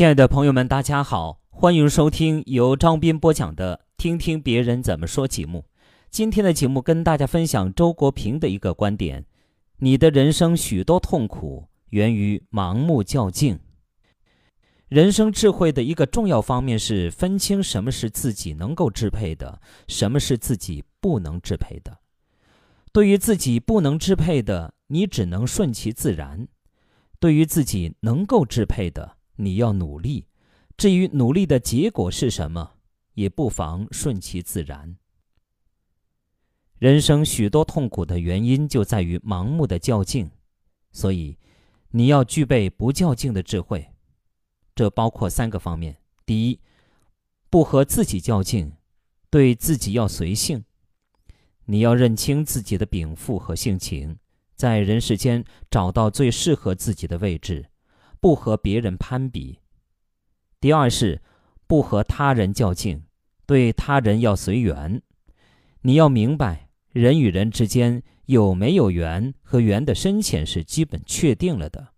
亲爱的朋友们，大家好，欢迎收听由张斌播讲的《听听别人怎么说》节目。今天的节目跟大家分享周国平的一个观点：你的人生许多痛苦源于盲目较劲。人生智慧的一个重要方面是分清什么是自己能够支配的，什么是自己不能支配的。对于自己不能支配的，你只能顺其自然；对于自己能够支配的，你要努力，至于努力的结果是什么，也不妨顺其自然。人生许多痛苦的原因就在于盲目的较劲，所以你要具备不较劲的智慧。这包括三个方面：第一，不和自己较劲，对自己要随性。你要认清自己的禀赋和性情，在人世间找到最适合自己的位置。不和别人攀比。第二是不和他人较劲，对他人要随缘。你要明白，人与人之间有没有缘和缘的深浅是基本确定了的，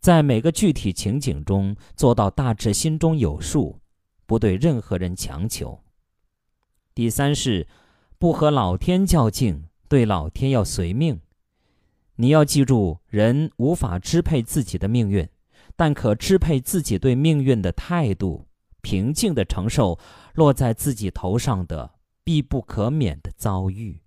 在每个具体情景中做到大致心中有数，不对任何人强求。第三是不和老天较劲，对老天要随命。你要记住，人无法支配自己的命运。但可支配自己对命运的态度，平静地承受落在自己头上的必不可免的遭遇。